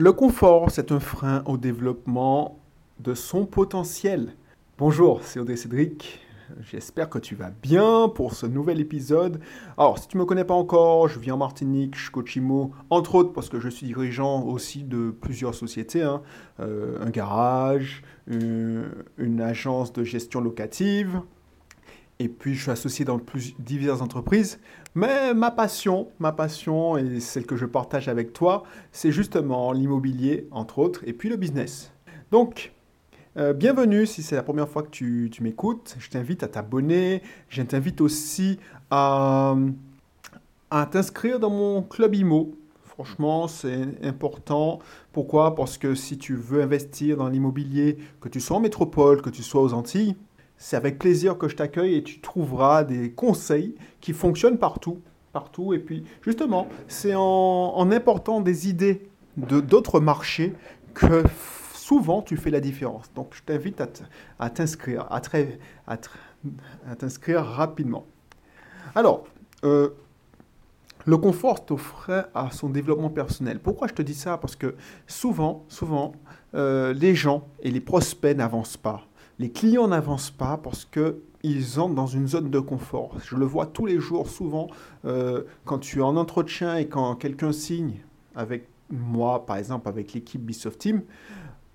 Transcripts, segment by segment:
Le confort, c'est un frein au développement de son potentiel. Bonjour, c'est Audrey Cédric. J'espère que tu vas bien pour ce nouvel épisode. Alors, si tu ne me connais pas encore, je vis en Martinique, je coach IMO, entre autres parce que je suis dirigeant aussi de plusieurs sociétés, hein. euh, un garage, une agence de gestion locative, et puis je suis associé dans plus, diverses entreprises. Mais ma passion, ma passion et celle que je partage avec toi, c'est justement l'immobilier, entre autres, et puis le business. Donc, euh, bienvenue si c'est la première fois que tu, m'écoutes. Je t'invite à t'abonner. Je t'invite aussi à, à t'inscrire dans mon club IMO. Franchement, c'est important. Pourquoi? Parce que si tu veux investir dans l'immobilier, que tu sois en métropole, que tu sois aux Antilles, c'est avec plaisir que je t'accueille et tu trouveras des conseils qui fonctionnent partout. Partout. Et puis, justement, c'est en, important des idées de d'autres marchés que souvent tu fais la différence. Donc, je t'invite à t'inscrire, à, t'inscrire rapidement. Alors, euh, le confort t'offre à son développement personnel. Pourquoi je te dis ça? Parce que souvent, souvent, euh, les gens et les prospects n'avancent pas les clients n'avancent pas parce qu'ils entrent dans une zone de confort. Je le vois tous les jours, souvent, euh, quand tu es en entretien et quand quelqu'un signe avec moi, par exemple, avec l'équipe Bisoft Team,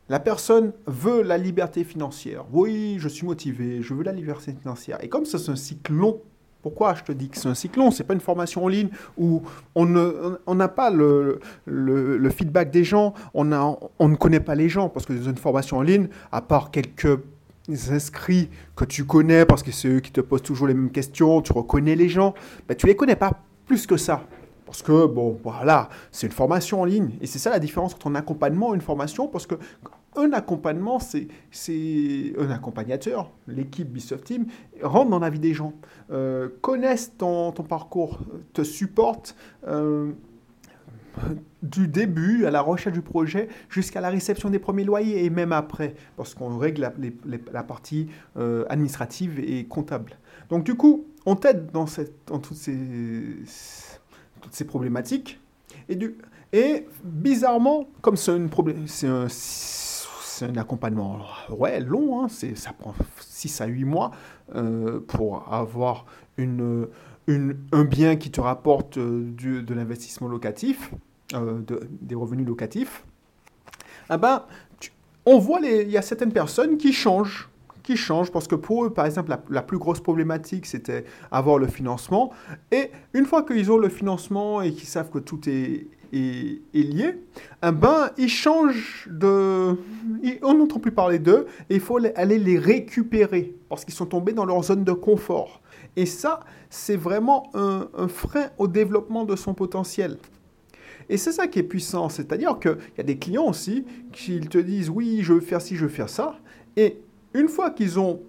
la personne veut la liberté financière. Oui, je suis motivé, je veux la liberté financière. Et comme ça, c'est un cycle long, pourquoi je te dis que c'est un cycle long? C'est pas une formation en ligne où on n'a pas le, feedback des gens, on, on ne connaît pas les gens, parce que dans une formation en ligne, à part quelques inscrits que tu connais parce que c'est eux qui te posent toujours les mêmes questions, tu reconnais les gens, ben, tu les connais pas plus que ça. Parce que, bon, voilà, c'est une formation en ligne. Et c'est ça la différence entre un accompagnement et une formation. Parce que un accompagnement, c'est un accompagnateur. L'équipe Bisoft Team rentre dans la vie des gens, euh, connaissent ton, ton, parcours, te supportent. Euh, du début à la recherche du projet jusqu'à la réception des premiers loyers et même après, parce qu'on règle la, partie euh, administrative et comptable. Donc du coup, on t'aide dans, toutes, ces, problématiques. Et, bizarrement, comme c'est un, un, accompagnement ouais, long, hein, ça prend 6 à 8 mois euh, pour avoir une un bien qui te rapporte euh, de l'investissement locatif, euh, des revenus locatifs, ah ben, on voit il y a certaines personnes qui changent qui changent parce que pour eux, par exemple, la, plus grosse problématique, c'était avoir le financement. Et une fois qu'ils ont le financement et qu'ils savent que tout est, est, lié, eh ben, ils changent de... on n'entend plus parler d'eux et il faut aller les récupérer parce qu'ils sont tombés dans leur zone de confort. Et ça, c'est vraiment un, frein au développement de son potentiel. Et c'est ça qui est puissant, c'est-à-dire qu'il y a des clients aussi qui te disent oui, je veux faire ci, je veux faire ça. Et une fois qu'ils ont,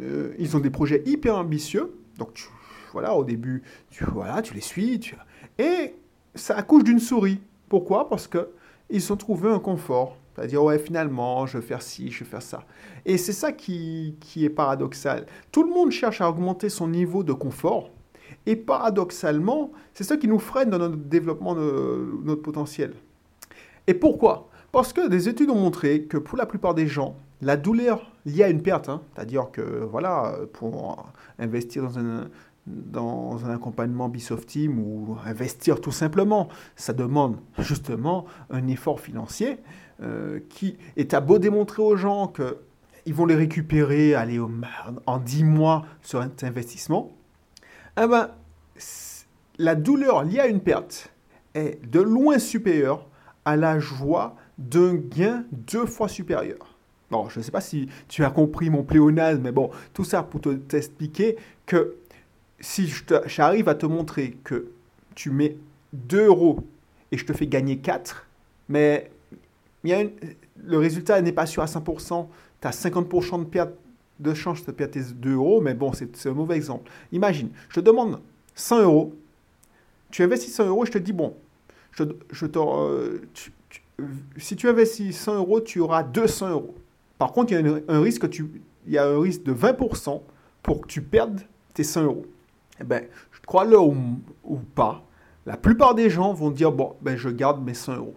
euh, ils ont des projets hyper ambitieux, donc voilà, au début, tu, voilà, tu les suis, et ça accouche d'une souris. Pourquoi? Parce qu'ils ont trouvé un confort. C'est-à-dire, ouais, finalement, je vais faire ci, je vais faire ça. Et c'est ça qui, qui est paradoxal. Tout le monde cherche à augmenter son niveau de confort. Et paradoxalement, c'est ça qui nous freine dans notre développement de notre potentiel. Et pourquoi? Parce que des études ont montré que pour la plupart des gens, la douleur liée à une perte, hein, c'est-à-dire que voilà, pour investir dans un, dans un accompagnement Bisoft Team ou investir tout simplement, ça demande justement un effort financier euh, qui est à beau démontrer aux gens qu'ils vont les récupérer aller en 10 mois sur un investissement. Eh ben, la douleur liée à une perte est de loin supérieure à la joie d'un gain deux fois supérieur. Bon, je ne sais pas si tu as compris mon pléonasme, mais bon, tout ça pour t'expliquer que si j'arrive à te montrer que tu mets 2 euros et je te fais gagner 4, mais le résultat n'est pas sûr à 100%, tu as 50% de perte de chance de perdre tes 2 euros, mais bon, c'est un mauvais exemple. Imagine, je te demande 100 euros, tu investis 100 euros, je te dis, bon, euh, si tu investis 100 euros, tu auras 200 euros. Par contre, il y a un, risque, il y a un risque de 20% pour que tu perdes tes 100 euros eh ben, crois-le ou, pas, la plupart des gens vont dire, bon, ben, je garde mes 100 euros.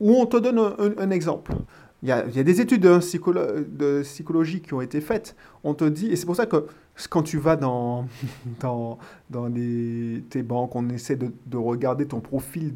Ou on te donne un, exemple. Il y, a, des études de, psychologie qui ont été faites. On te dit, et c'est pour ça que quand tu vas dans, dans, dans les, tes banques, on essaie de, de regarder ton profil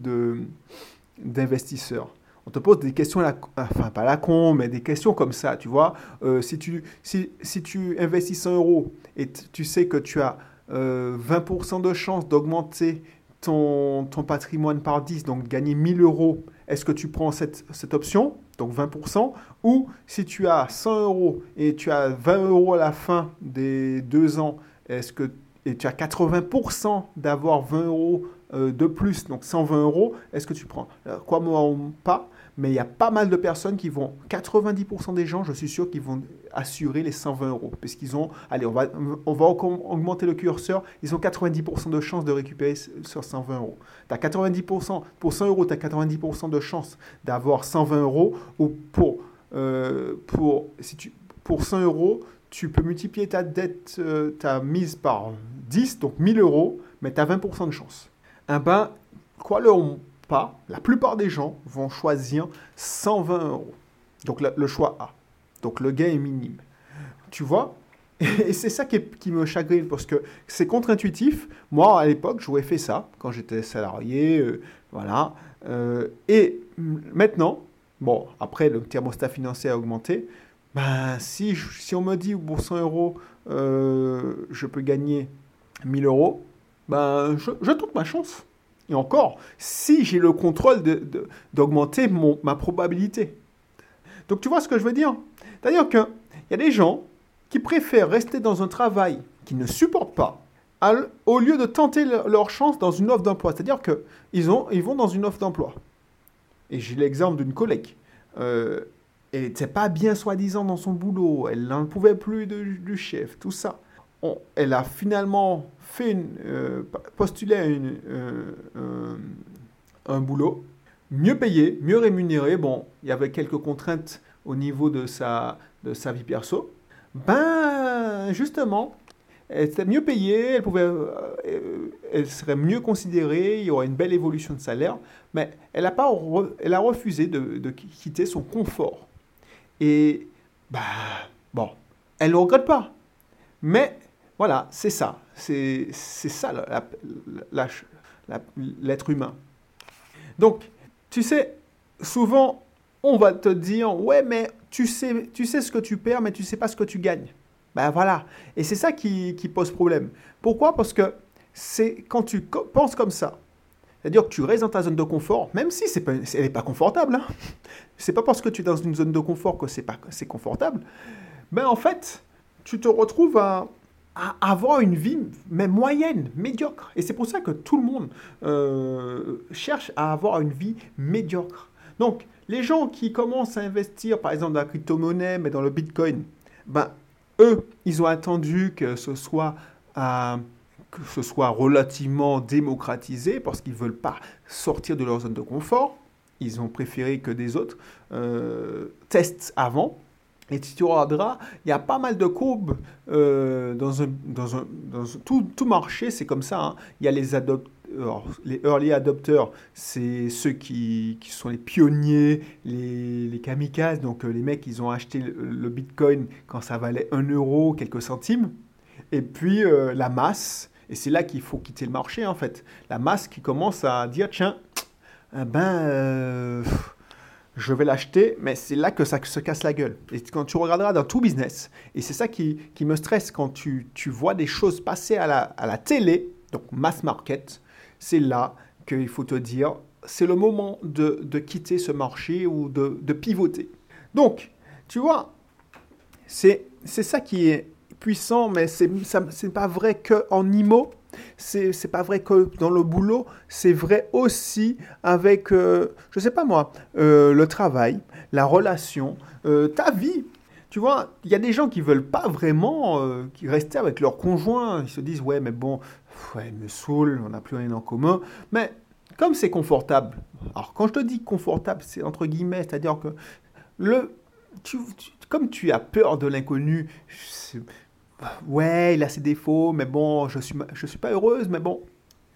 d'investisseur on te pose des questions, enfin pas la con, mais des questions comme ça, tu vois. Euh, si, tu, si, si, tu investis 100 euros et tu sais que tu as 20% euh, de chance d'augmenter ton, ton, patrimoine par 10, donc gagner 1000 euros, est-ce que tu prends cette, cette option, donc 20%, ou si tu as 100 euros et tu as 20 euros à la fin des deux ans, est-ce que et tu as 80% d'avoir 20 euros euh, de plus, donc 120 euros, est-ce que tu prends? Quoi, moi, pas mais il y a pas mal de personnes qui vont, 90% des gens, je suis sûr, qui vont assurer les 120 euros. Parce qu'ils ont, allez, on va, on va augmenter le curseur, ils ont 90% de chances de récupérer sur 120 euros. Tu as 90%, pour 100 euros, tu as 90% de chances d'avoir 120 euros. Ou pour, euh, pour, si tu, pour 100 euros, tu peux multiplier ta dette, euh, ta mise par 10, donc 1000 euros, mais tu as 20% de chance. Eh ben, quoi le la plupart des gens vont choisir 120 euros. Donc le, choix A. Donc le gain est minime. Tu vois? Et c'est ça qui, me chagrine parce que c'est contre-intuitif. Moi, à l'époque, j'aurais fait ça quand j'étais salarié. Euh, voilà. Euh, et maintenant, bon, après, le thermostat financier a augmenté. Ben, si, si on me dit pour 100 euros, euh, je peux gagner 1000 euros, ben, je, je ma chance. Et encore, si j'ai le contrôle d'augmenter ma probabilité. Donc tu vois ce que je veux dire? C'est-à-dire qu'il y a des gens qui préfèrent rester dans un travail qu'ils ne supportent pas au lieu de tenter leur chance dans une offre d'emploi. C'est-à-dire qu'ils ils vont dans une offre d'emploi. Et j'ai l'exemple d'une collègue. Euh, elle n'était pas bien soi-disant dans son boulot, elle n'en pouvait plus du chef, tout ça. Elle a finalement fait euh, postulé euh, un boulot mieux payé, mieux rémunéré. Bon, il y avait quelques contraintes au niveau de sa, vie perso. Ben, justement, elle était mieux payée, elle, pouvait, euh, elle serait mieux considérée, il y aurait une belle évolution de salaire, mais elle a, pas elle a refusé de, de, quitter son confort. Et, bah, bon, elle ne le regrette pas. Mais, voilà, c'est ça. C'est ça l'être humain. Donc, tu sais, souvent, on va te dire, ouais, mais tu sais, ce que tu perds, mais tu sais pas ce que tu gagnes. Ben voilà. Et c'est ça qui, pose problème. Pourquoi? Parce que c'est quand tu penses comme ça, c'est-à-dire que tu restes dans ta zone de confort, même si elle n'est pas confortable. Hein. C'est pas parce que tu es dans une zone de confort que c'est c'est confortable. Ben en fait, tu te retrouves à, avoir une vie mais moyenne, médiocre. Et c'est pour ça que tout le monde euh, cherche à avoir une vie médiocre. Donc, les gens qui commencent à investir, par exemple, dans la crypto-monnaie, mais dans le Bitcoin, ben, eux, ils ont attendu que ce soit, euh, que ce soit relativement démocratisé parce qu'ils ne veulent pas sortir de leur zone de confort. Ils ont préféré que des autres euh, testent avant. Et tu regarderas, il y a pas mal de courbes euh, dans, un, dans, un, dans tout, tout, marché, c'est comme ça. Hein. Il y a les adopteurs, les early adopters, c'est ceux qui, qui, sont les pionniers, les, les kamikazes, donc euh, les mecs, ils ont acheté le, Bitcoin quand ça valait 1 euro, quelques centimes. Et puis euh, la masse, et c'est là qu'il faut quitter le marché en fait. La masse qui commence à dire, tiens, eh ben je vais l'acheter, mais c'est là que ça se casse la gueule. Et quand tu regarderas dans tout business, et c'est ça qui, qui, me stresse quand tu, tu, vois des choses passer à la, à la télé, donc mass market, c'est là qu'il faut te dire, c'est le moment de, de, quitter ce marché ou de, de pivoter. Donc, tu vois, c'est ça qui est puissant, mais ce n'est pas vrai qu'en IMO, c'est, pas vrai que dans le boulot, c'est vrai aussi avec, euh, je sais pas moi, euh, le travail, la relation, euh, ta vie. Tu vois, il y a des gens qui veulent pas vraiment qui rester avec leur conjoint. Ils se disent, ouais, mais bon, ouais, me saoule, on n'a plus rien en commun. Mais comme c'est confortable, alors quand je te dis confortable, c'est entre guillemets, c'est-à-dire que le, comme tu as peur de l'inconnu, ouais, il a ses défauts, mais bon, je suis, je suis pas heureuse, mais bon,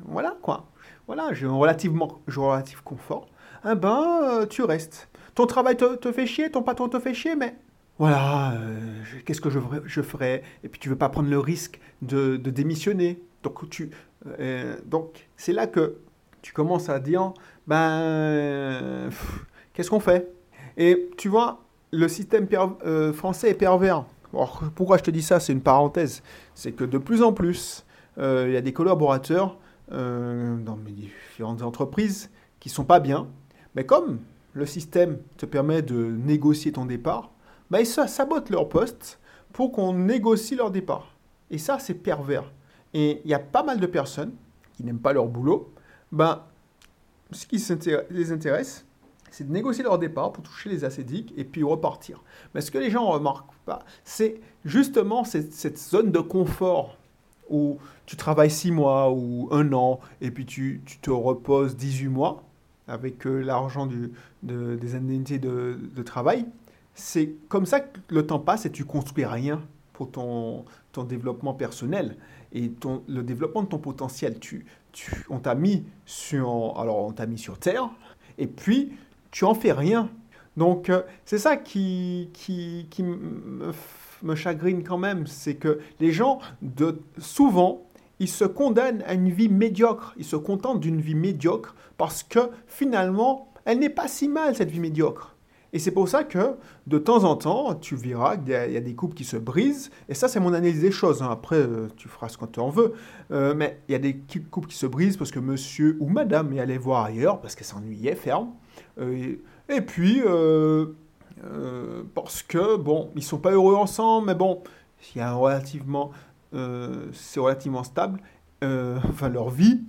voilà quoi. Voilà, j'ai un relativement, relatif confort. eh ben, tu restes. Ton travail te, fait chier, ton patron te fait chier, mais voilà, qu'est-ce que je, je ferais? Et puis tu veux pas prendre le risque de, démissionner. Donc, tu, donc c'est là que tu commences à dire, ben, qu'est-ce qu'on fait? Et tu vois, le système français est pervers. Alors, pourquoi je te dis ça C'est une parenthèse. C'est que de plus en plus, il y a des collaborateurs euh, dans différentes entreprises qui sont pas bien, mais comme le système te permet de négocier ton départ, bah ils sabotent leur poste pour qu'on négocie leur départ. Et ça, c'est pervers. Et il y a pas mal de personnes qui n'aiment pas leur boulot. Ben, ce qui les intéresse, c'est de négocier leur départ pour toucher les acédiques et puis repartir. Mais ce que les gens ne remarquent pas, c'est justement cette, zone de confort où tu travailles 6 mois ou un an et puis tu, tu te reposes 18 mois avec euh, l'argent de, des indemnités de, de travail, c'est comme ça que le temps passe et tu construis rien pour ton, ton développement personnel et ton, le développement de ton potentiel. Tu, tu, on t'a mis alors on t'a mis sur terre et puis tu en fais rien. Donc euh, c'est ça qui, me chagrine quand même, c'est que les gens, de, souvent, ils se condamnent à une vie médiocre, ils se contentent d'une vie médiocre parce que finalement, elle n'est pas si mal, cette vie médiocre. Et c'est pour ça que de temps en temps, tu verras qu'il y, a des couples qui se brisent. Et ça, c'est mon analyse des choses. Hein. Après, euh, tu feras ce que tu en veux. Euh, mais il y a des couples qui se brisent parce que monsieur ou madame est allé voir ailleurs parce qu'elle s'ennuyait ferme. Euh, et puis, parce que, bon, ils sont pas heureux ensemble, mais bon, c'est relativement stable, enfin leur vie,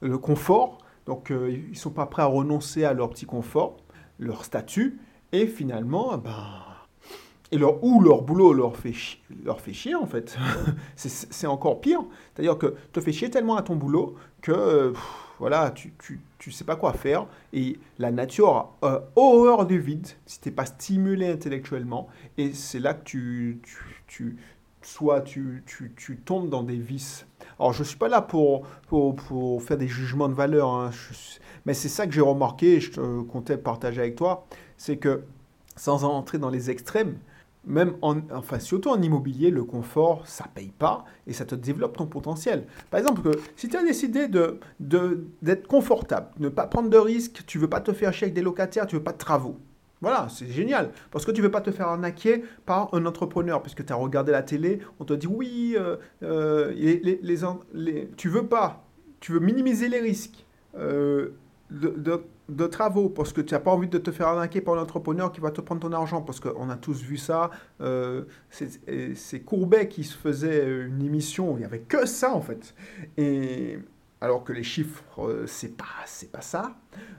le confort, donc ils sont pas prêts à renoncer à leur petit confort, leur statut, et finalement, ben, et leur, ou leur boulot leur fait, chier, leur fait chier en fait. c'est encore pire. C'est-à-dire que te fais chier tellement à ton boulot que voilà, tu, tu, sais pas quoi faire. Et la nature a horreur du vide si tu n'es pas stimulé intellectuellement. Et c'est là que tu, tu, soit tu, tu, tombes dans des vices. Alors, je ne suis pas là pour, faire des jugements de valeur, hein. mais c'est ça que j'ai remarqué je comptais partager avec toi. C'est que, sans entrer dans les extrêmes, même en, enfin, surtout en immobilier, le confort, ça paye pas et ça te développe ton potentiel. Par exemple, si tu as décidé d'être confortable, ne pas prendre de risques, tu veux pas te faire chier avec des locataires, tu veux pas de travaux. Voilà, c'est génial. Parce que tu veux pas te faire arnaquer par un entrepreneur, puisque tu as regardé la télé, on te dit oui, euh, euh, tu veux pas, tu veux minimiser les risques. Euh, de, travaux parce que tu n'as pas envie de te faire arnaquer par l'entrepreneur qui va te prendre ton argent parce qu'on a tous vu ça. C'est Courbet qui se faisait une émission, il n'y avait que ça en fait. Et alors que les chiffres, euh, c'est pas, c'est pas ça.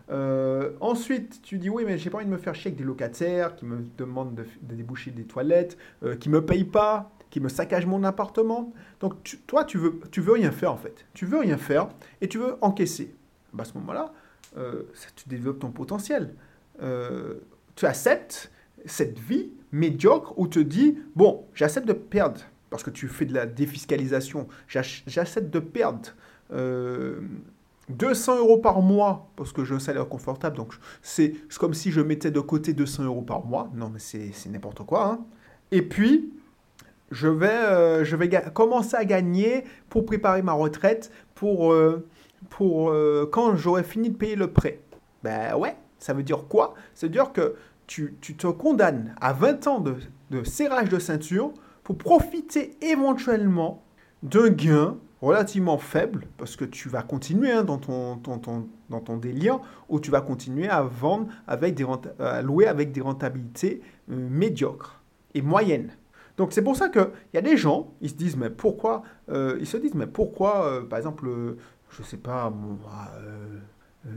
Euh, ensuite, tu dis oui, mais j'ai pas envie de me faire chier avec des locataires qui me demandent de, déboucher des toilettes, qui me payent pas, qui me saccagent mon appartement. Donc toi, tu veux, tu veux rien faire en fait. Tu veux rien faire et tu veux encaisser. Bah, à ce moment-là, euh, tu développes ton potentiel. Euh, tu acceptes cette vie médiocre où tu te dis, bon, j'accepte de perdre, parce que tu fais de la défiscalisation, j'accepte de perdre 200 euh, euros par mois, parce que j'ai un salaire confortable, donc c'est comme si je mettais de côté 200 euros par mois, non mais c'est n'importe quoi. Hein. Et puis, je vais, je vais commencer à gagner pour préparer ma retraite, pour pour euh, quand j'aurai fini de payer le prêt. Ben ouais, ça veut dire quoi? Ça veut dire que tu, tu, te condamnes à 20 ans de, de, serrage de ceinture pour profiter éventuellement d'un gain relativement faible, parce que tu vas continuer hein, dans, ton, ton, ton, dans ton délire, ou tu vas continuer à vendre avec des à louer avec des rentabilités euh, médiocres et moyennes. Donc c'est pour ça qu'il y a des gens, ils se disent mais pourquoi, euh, ils se disent mais pourquoi, par exemple, je sais pas, euh, euh,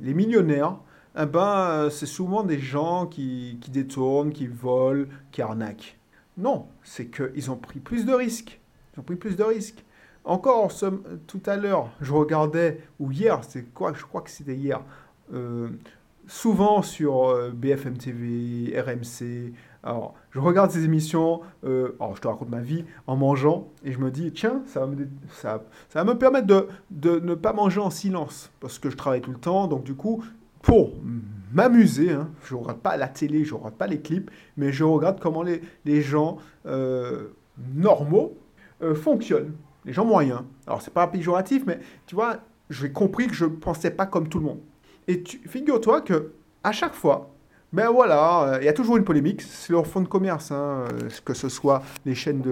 les millionnaires, eh ben, c'est souvent des gens qui, qui, détournent, qui volent, qui arnaquent. Non, c'est qu'ils ont pris plus de risques. Ils ont pris plus de risques. Encore tout à l'heure, je regardais, ou hier, c'est quoi Je crois que c'était hier. Euh, souvent sur BFM TV, RMC, alors, je regarde ces émissions, euh, alors je te raconte ma vie en mangeant, et je me dis, tiens, ça va me, ça, ça va me permettre de, de, ne pas manger en silence, parce que je travaille tout le temps, donc du coup, pour m'amuser. Hein. Je ne regarde pas la télé, je ne regarde pas les clips, mais je regarde comment les, les gens euh, normaux euh, fonctionnent. Les gens moyens. Alors, c'est pas péjoratif, mais tu vois, j'ai compris que je ne pensais pas comme tout le monde. Et figure-toi que à chaque fois, ben voilà, euh, il y a toujours une polémique. C'est leur fonds de commerce, hein, que ce soit les chaînes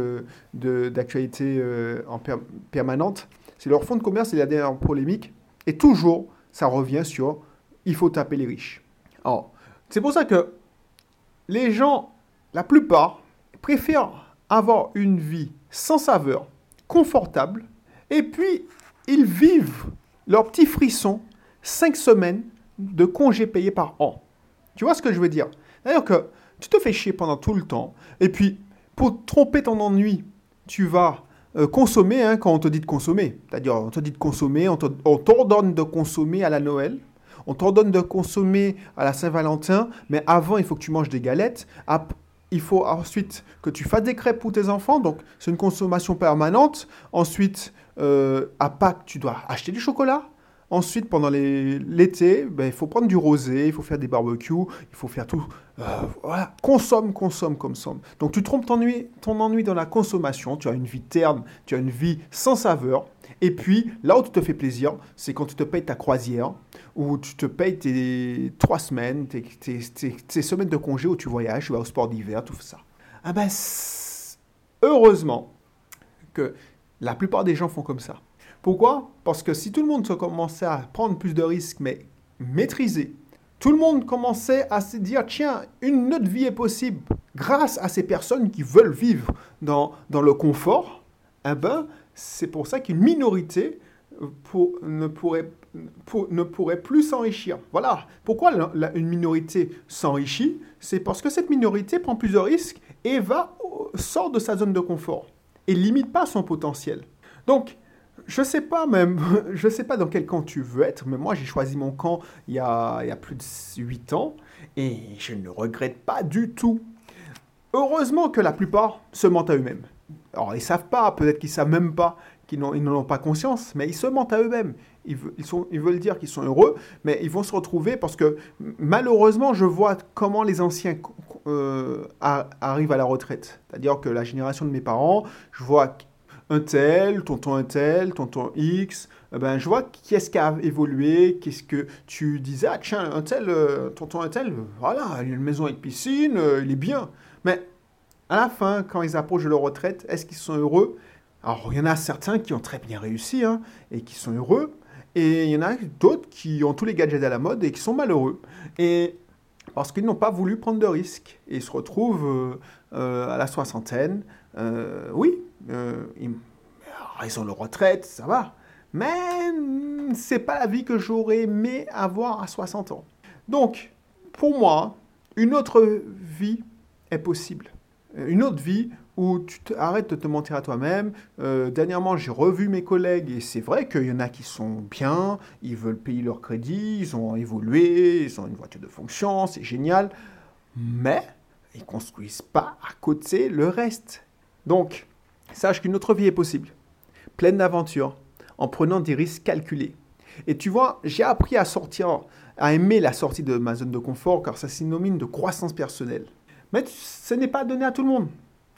d'actualité de, en permanente. C'est leur fonds de commerce, il y a des polémiques. Et toujours, ça revient sur il faut taper les riches. Alors, c'est pour ça que les gens, la plupart, préfèrent avoir une vie sans saveur, confortable, et puis ils vivent leur petit frisson cinq semaines de congés payés par an. Tu vois ce que je veux dire? D'ailleurs que tu te fais chier pendant tout le temps, et puis pour tromper ton ennui, tu vas euh, consommer hein, quand on te dit de consommer. C'est-à-dire, on te dit de consommer, on t'ordonne de consommer à la Noël, on t'ordonne de consommer à la Saint-Valentin, mais avant, il faut que tu manges des galettes. Il faut ensuite que tu fasses des crêpes pour tes enfants, donc c'est une consommation permanente. Ensuite, euh, à Pâques, tu dois acheter du chocolat. Ensuite, pendant l'été, ben, il faut prendre du rosé, il faut faire des barbecues, il faut faire tout. Euh, voilà, consomme, consomme, consomme. Donc tu trompes ton ennui, ton ennui dans la consommation, tu as une vie terne, tu as une vie sans saveur. Et puis, là où tu te fais plaisir, c'est quand tu te payes ta croisière, où tu te payes tes trois semaines, tes, semaines de congé où tu voyages, tu vas au sport d'hiver, tout ça. Ah ben, heureusement que la plupart des gens font comme ça. Pourquoi? Parce que si tout le monde se commençait à prendre plus de risques, mais maîtriser, tout le monde commençait à se dire, tiens, une autre vie est possible grâce à ces personnes qui veulent vivre dans, dans le confort, eh ben, c'est pour ça qu'une minorité euh, ne, pourrait, plus s'enrichir. Voilà. Pourquoi une minorité s'enrichit? C'est parce que cette minorité prend plus de risques et va, sort de sa zone de confort et limite pas son potentiel. Donc, je sais pas même, je sais pas dans quel camp tu veux être, mais moi j'ai choisi mon camp il y, a, il y a plus de 8 ans et je ne regrette pas du tout. Heureusement que la plupart se mentent à eux-mêmes. Alors ils savent pas, peut-être qu'ils savent même pas, qu'ils n'en ont pas conscience, mais ils se mentent à eux-mêmes. Ils veulent dire qu'ils sont heureux, mais ils vont se retrouver parce que malheureusement je vois comment les anciens euh, arrivent à la retraite. C'est-à-dire que la génération de mes parents, je vois un tel, tonton un tel, tonton X, eh ben, je vois qui est-ce qui a évolué, qu'est-ce que tu disais, ah tiens, un tel, euh, tonton un tel, voilà, il a une maison avec piscine, euh, il est bien. Mais à la fin, quand ils approchent de leur retraite, est-ce qu'ils sont heureux? Alors, il y en a certains qui ont très bien réussi hein, et qui sont heureux, et il y en a d'autres qui ont tous les gadgets à la mode et qui sont malheureux. Et parce qu'ils n'ont pas voulu prendre de risques ils se retrouvent euh, à la soixantaine, oui, euh, ils, ont leur retraite, ça va. Mais c'est pas la vie que j'aurais aimé avoir à 60 ans. Donc, pour moi, une autre vie est possible. Euh, une autre vie où tu arrêtes de te mentir à toi-même. Euh, dernièrement, j'ai revu mes collègues et c'est vrai qu'il y en a qui sont bien, ils veulent payer leur crédit, ils ont évolué, ils ont une voiture de fonction, c'est génial. Mais ils construisent pas à côté le reste. Donc, Sache qu'une autre vie est possible, pleine d'aventures, en prenant des risques calculés. Et tu vois, j'ai appris à sortir, à aimer la sortie de ma zone de confort, car ça synonyme de croissance personnelle. Mais ce n'est pas donné à tout le monde.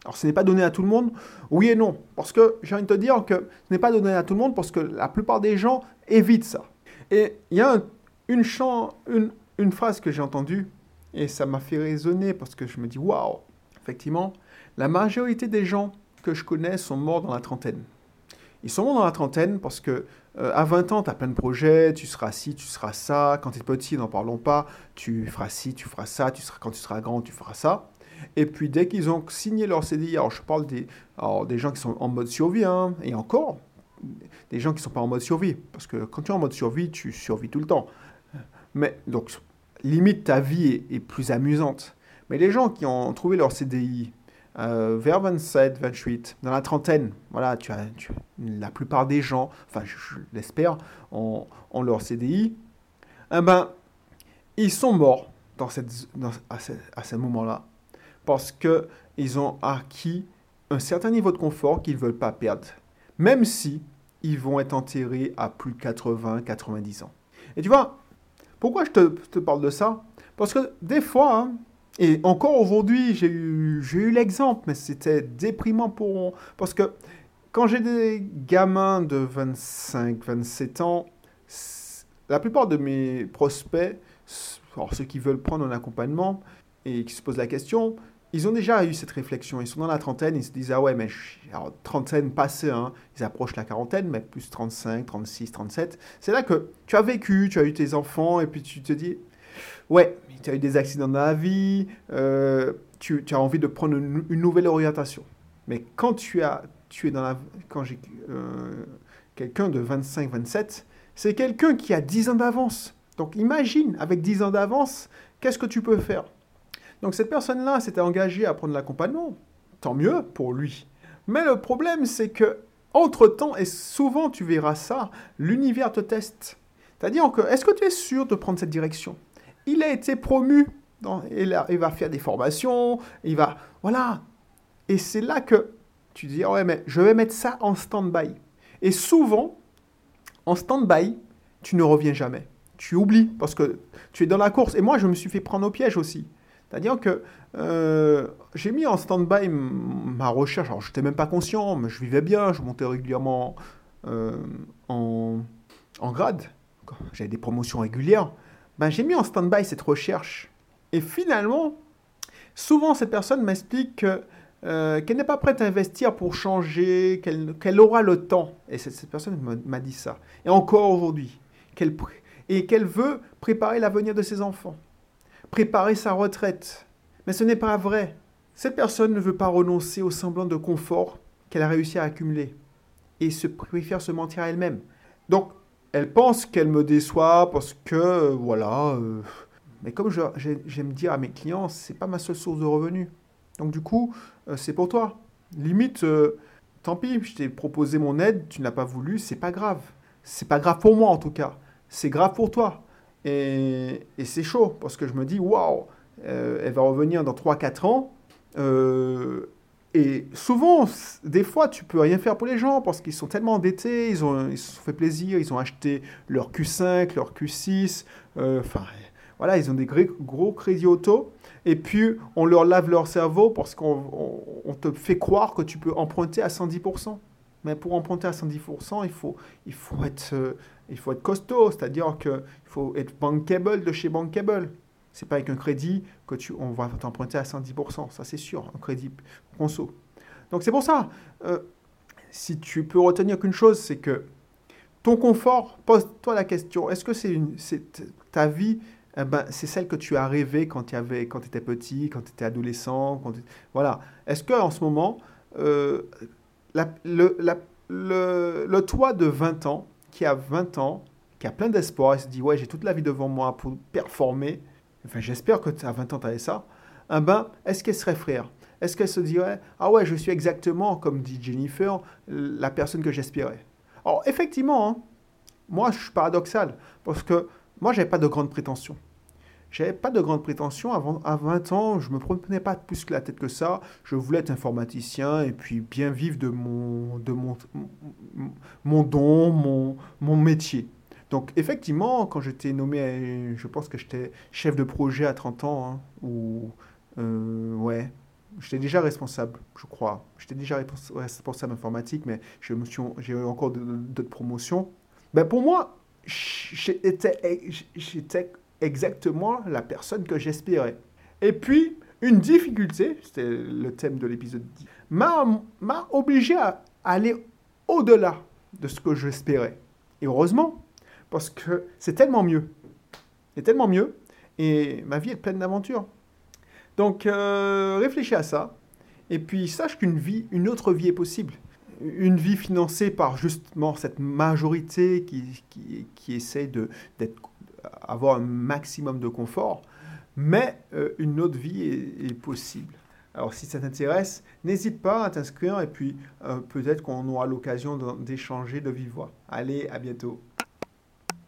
Alors ce n'est pas donné à tout le monde, oui et non. Parce que j'ai envie de te dire que ce n'est pas donné à tout le monde parce que la plupart des gens évitent ça. Et il y a une, phrase que j'ai entendue et ça m'a fait résonner parce que je me dis waouh, effectivement, la majorité des gens que je connais sont morts dans la trentaine. Ils sont morts dans la trentaine parce que euh, à 20 ans, tu as plein de projets, tu seras ci, tu seras ça. Quand tu es petit, n'en parlons pas, tu feras ci, tu feras ça, tu seras, quand tu seras grand, tu feras ça. Et puis dès qu'ils ont signé leur CDI, alors je parle des, des gens qui sont en mode survie, hein, et encore, des gens qui ne sont pas en mode survie. Parce que quand tu es en mode survie, tu survis tout le temps. Mais donc, limite, ta vie est plus amusante. Mais les gens qui ont trouvé leur CDI euh, vers 27, 28, dans la trentaine, voilà, tu as, la plupart des gens, enfin je, l'espère, ont, leur CDI, eh ben, ils sont morts dans cette, à ce, à ce moment-là parce qu'ils ont acquis un certain niveau de confort qu'ils ne veulent pas perdre, même si ils vont être enterrés à plus de 80, 90 ans. Et tu vois, Pourquoi je te, parle de ça? Parce que des fois, hein, et encore aujourd'hui, j'ai eu, eu l'exemple, mais c'était déprimant pour... Parce que quand j'ai des gamins de 25, 27 ans, la plupart de mes prospects, alors ceux qui veulent prendre un accompagnement et qui se posent la question, ils ont déjà eu cette réflexion. Ils sont dans la trentaine, ils se disent Ah ouais, mais trentaine passée, hein, ils approchent la quarantaine, mais plus 35, 36, 37. C'est là que tu as vécu, tu as eu tes enfants, et puis tu te dis Ouais, tu as eu des accidents dans la vie, euh, tu, as envie de prendre une, nouvelle orientation. Mais quand tu, as, tu es dans la. Quand j'ai euh, quelqu'un de 25, 27, c'est quelqu'un qui a 10 ans d'avance. Donc imagine, avec 10 ans d'avance, qu'est-ce que tu peux faire? Donc cette personne-là s'était engagée à prendre l'accompagnement. Tant mieux pour lui. Mais le problème, c'est que, entre-temps, et souvent tu verras ça, l'univers te teste. C'est-à-dire que, est-ce que tu es sûr de prendre cette direction? Il a été promu, il, va faire des formations, il va... Voilà. Et c'est là que tu dis, ouais, mais je vais mettre ça en stand-by. Et souvent, en stand-by, tu ne reviens jamais. Tu oublies parce que tu es dans la course. Et moi, je me suis fait prendre au piège aussi. C'est-à-dire que euh, j'ai mis en stand-by ma recherche. Alors, je n'étais même pas conscient, mais je vivais bien. Je montais régulièrement euh, en, grade. J'avais des promotions régulières. Ben, j'ai mis en stand-by cette recherche. Et finalement, souvent, cette personne m'explique que euh, qu'elle n'est pas prête à investir pour changer, qu'elle aura le temps. Et cette, personne m'a dit ça. Et encore aujourd'hui. et qu'elle veut préparer l'avenir de ses enfants. Préparer sa retraite. Mais ce n'est pas vrai. Cette personne ne veut pas renoncer au semblant de confort qu'elle a réussi à accumuler. Et se préfère se mentir à elle-même. Donc, elle pense qu'elle me déçoit parce que, euh, voilà. Euh, mais comme j'aime dire à mes clients, c'est pas ma seule source de revenus. Donc du coup, euh, c'est pour toi. Limite, tant pis, je t'ai proposé mon aide, tu n'as pas voulu, c'est pas grave. C'est pas grave pour moi en tout cas. C'est grave pour toi. Et, c'est chaud parce que je me dis, waouh, elle va revenir dans 3-4 ans. Et souvent, des fois, tu peux rien faire pour les gens parce qu'ils sont tellement endettés, ils, ont, ils se sont fait plaisir, ils ont acheté leur Q5, leur Q6, enfin, voilà, ils ont des gros crédits auto et puis on leur lave leur cerveau parce qu'on te fait croire que tu peux emprunter à 110%. Mais pour emprunter à 110%, il faut, il faut, être, euh, il faut être costaud, c'est-à-dire qu'il faut être bankable de chez bankable. C'est pas avec un crédit que tu, on va t'emprunter à 110%, ça c'est sûr, un crédit conso. Donc c'est pour ça, euh, si tu peux retenir qu'une chose, c'est que ton confort, pose-toi la question, est-ce que c'est ta vie eh ben, c'est celle que tu as rêvé quand tu étais petit, quand tu étais adolescent. Quand voilà. Est-ce qu'en ce moment, euh, le, le, toi de 20 ans, qui a 20 ans, qui a plein d'espoir, et se dit Ouais, j'ai toute la vie devant moi pour performer, enfin, j'espère que à 20 ans, tu avais ça, eh ben, est-ce qu'elle serait frère? Est-ce qu'elle se dirait Ah ouais, je suis exactement, comme dit Jennifer, la personne que j'espérais? Alors, effectivement, hein, moi, je suis paradoxal, parce que moi, j'avais pas de grandes prétentions. J'avais pas de grandes prétentions. Avant, à 20 ans, je me prenais pas plus que la tête que ça. Je voulais être informaticien et puis bien vivre de mon, de mon, mon don, mon métier. Donc, effectivement, quand j'étais nommé, je pense que j'étais chef de projet à 30 ans, hein, ou. Euh, ouais. J'étais déjà responsable, je crois. J'étais déjà responsable informatique, mais j'ai eu encore d'autres promotions. Ben pour moi, j'étais exactement la personne que j'espérais. Et puis, une difficulté, c'était le thème de l'épisode 10, m'a obligé à aller au-delà de ce que j'espérais. Et heureusement, parce que c'est tellement mieux. C'est tellement mieux. Et ma vie est pleine d'aventures. Donc, euh, réfléchis à ça. Et puis, sache qu'une vie, une autre vie est possible une vie financée par justement cette majorité qui, qui, qui essaie d'avoir un maximum de confort, mais euh, une autre vie est, possible. Alors si ça t'intéresse, n'hésite pas à t'inscrire et puis euh, peut-être qu'on aura l'occasion d'échanger de vive voix. Allez, à bientôt.